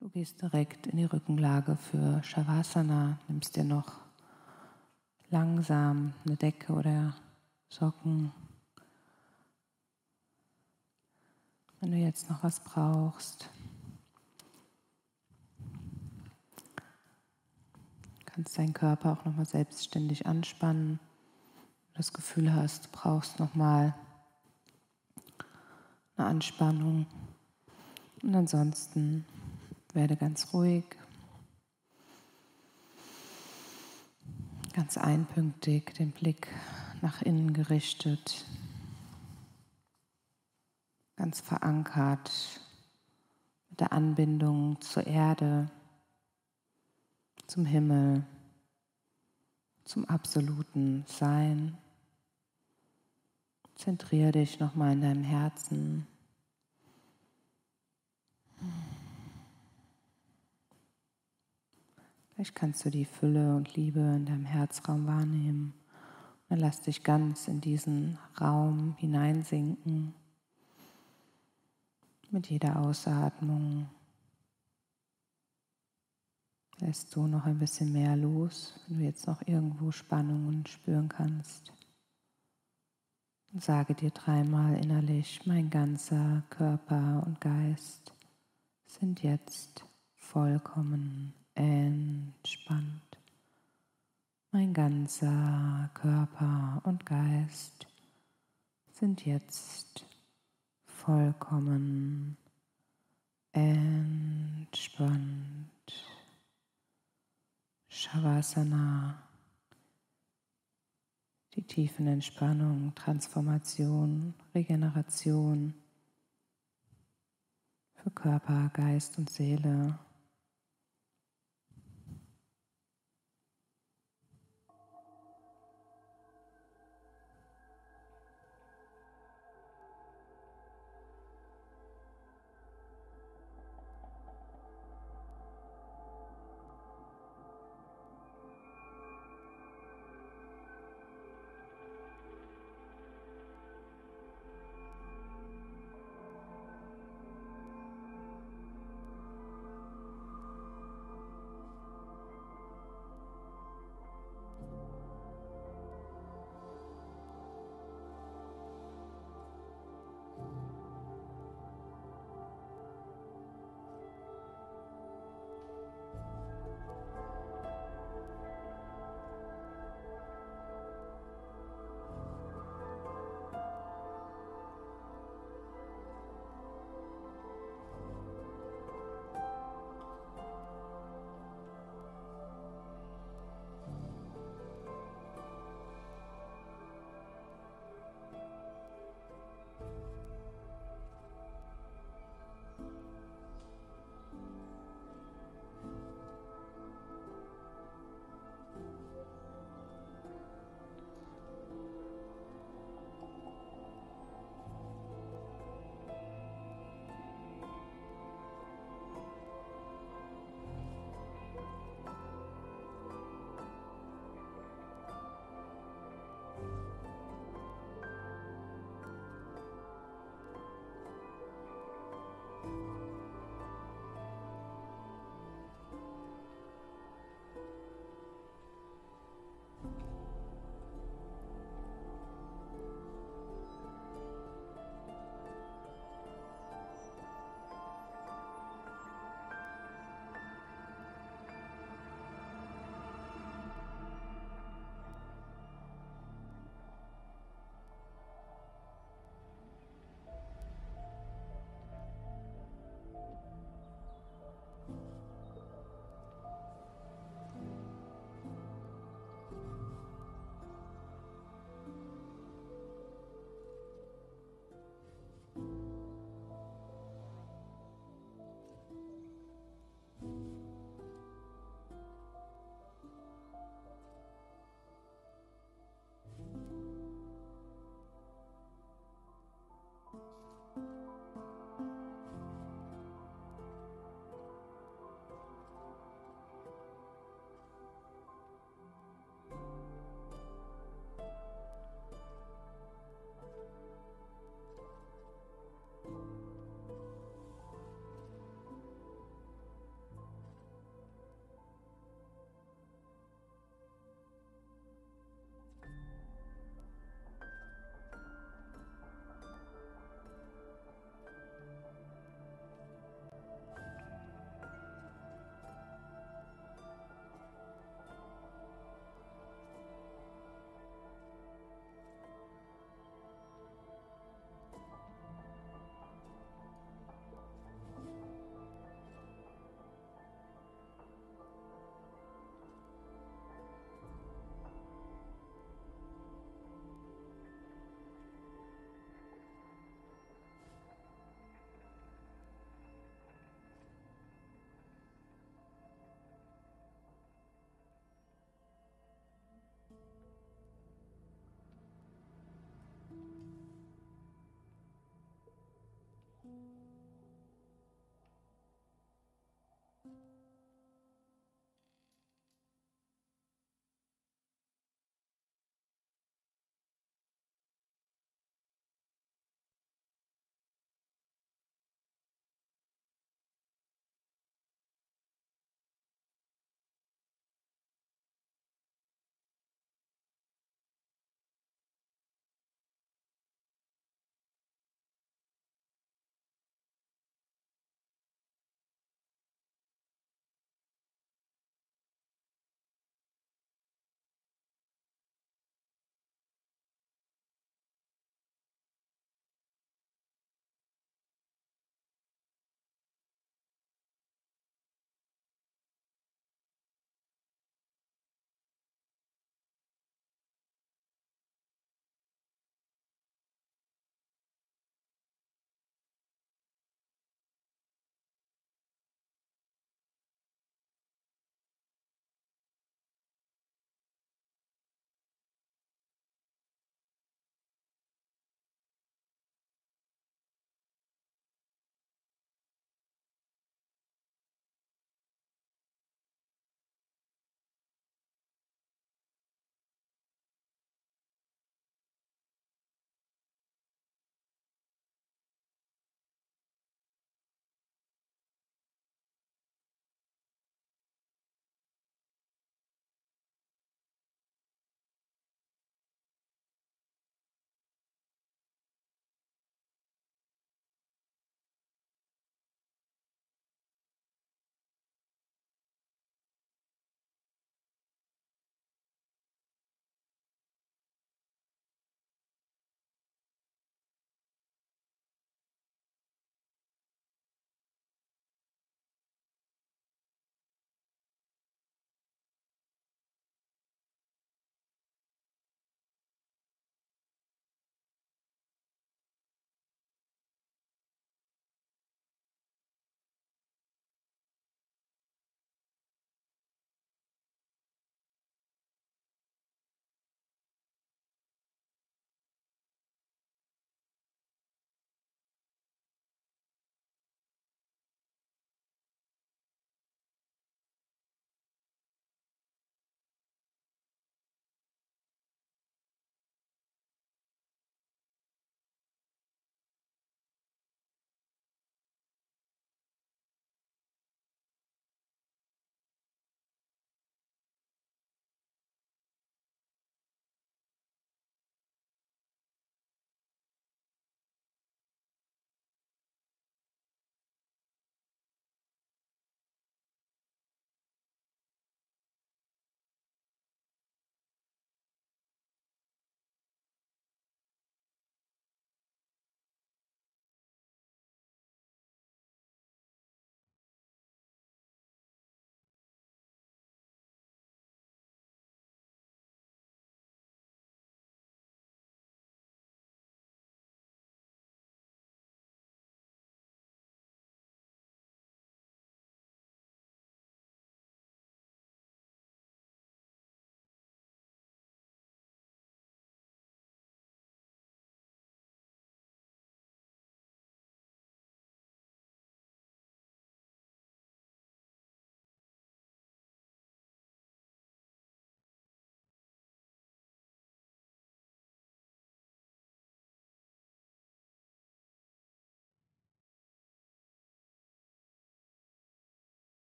Du gehst direkt in die Rückenlage für Shavasana, nimmst dir noch langsam eine Decke oder Socken. Wenn du jetzt noch was brauchst, kannst deinen Körper auch nochmal selbstständig anspannen. Wenn du das Gefühl hast, du brauchst nochmal eine Anspannung. Und ansonsten werde ganz ruhig, ganz einpünktig, den Blick nach innen gerichtet, ganz verankert mit der Anbindung zur Erde, zum Himmel, zum absoluten Sein. Zentriere dich nochmal in deinem Herzen. Vielleicht kannst du die Fülle und Liebe in deinem Herzraum wahrnehmen. Und dann lass dich ganz in diesen Raum hineinsinken. Mit jeder Ausatmung lässt du noch ein bisschen mehr los, wenn du jetzt noch irgendwo Spannungen spüren kannst. Und sage dir dreimal innerlich, mein ganzer Körper und Geist sind jetzt vollkommen entspannt. Mein ganzer Körper und Geist sind jetzt vollkommen entspannt. Shavasana, die tiefen Entspannung, Transformation, Regeneration für Körper, Geist und Seele.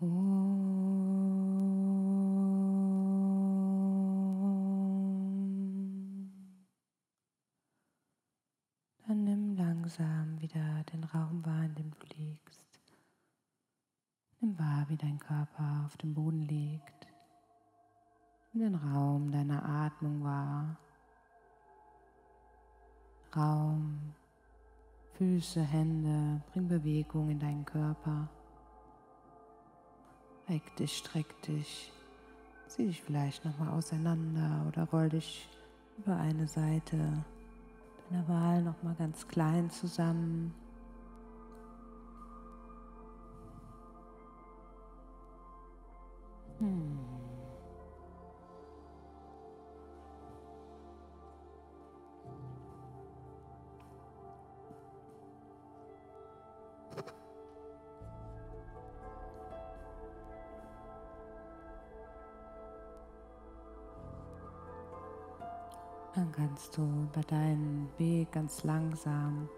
Dann nimm langsam wieder den Raum wahr, in dem du liegst. Nimm wahr, wie dein Körper auf dem Boden liegt. Nimm den Raum deiner Atmung wahr. Raum, Füße, Hände, bring Bewegung in deinen Körper. Reck dich, streck dich, zieh dich vielleicht nochmal auseinander oder roll dich über eine Seite deiner Wahl nochmal ganz klein zusammen. Hmm. Dann kannst du bei deinem Weg ganz langsam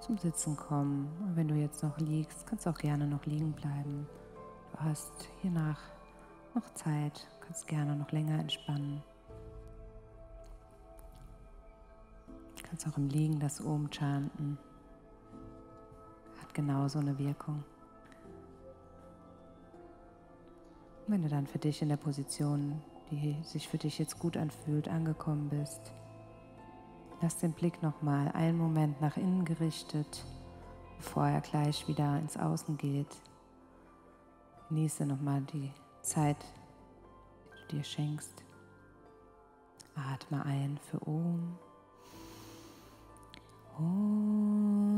zum Sitzen kommen. Und wenn du jetzt noch liegst, kannst du auch gerne noch liegen bleiben. Du hast hiernach noch Zeit, kannst gerne noch länger entspannen. Du kannst auch im Liegen das Om chanten. Hat genauso eine Wirkung. Und wenn du dann für dich in der Position die sich für dich jetzt gut anfühlt, angekommen bist. Lass den Blick nochmal einen Moment nach innen gerichtet, bevor er gleich wieder ins Außen geht. Genieße nochmal die Zeit, die du dir schenkst. Atme ein für Om. Om.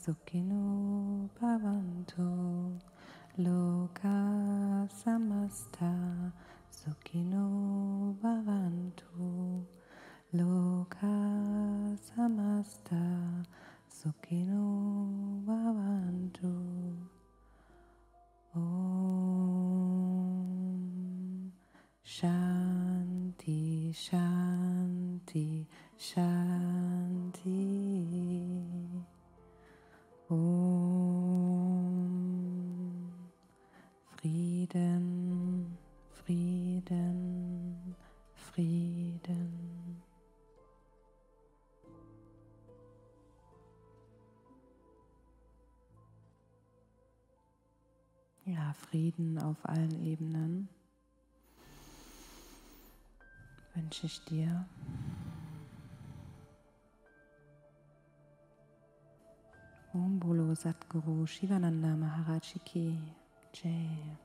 Sukhino bhavantu loka samasta Sukhino bhavantu loka samasta Sukhino bhavantu Om Shanti Shanti Shanti ja, Frieden auf allen Ebenen wünsche ich dir. Om Bolo Satguru Shivananda Maharaj Ki Jai.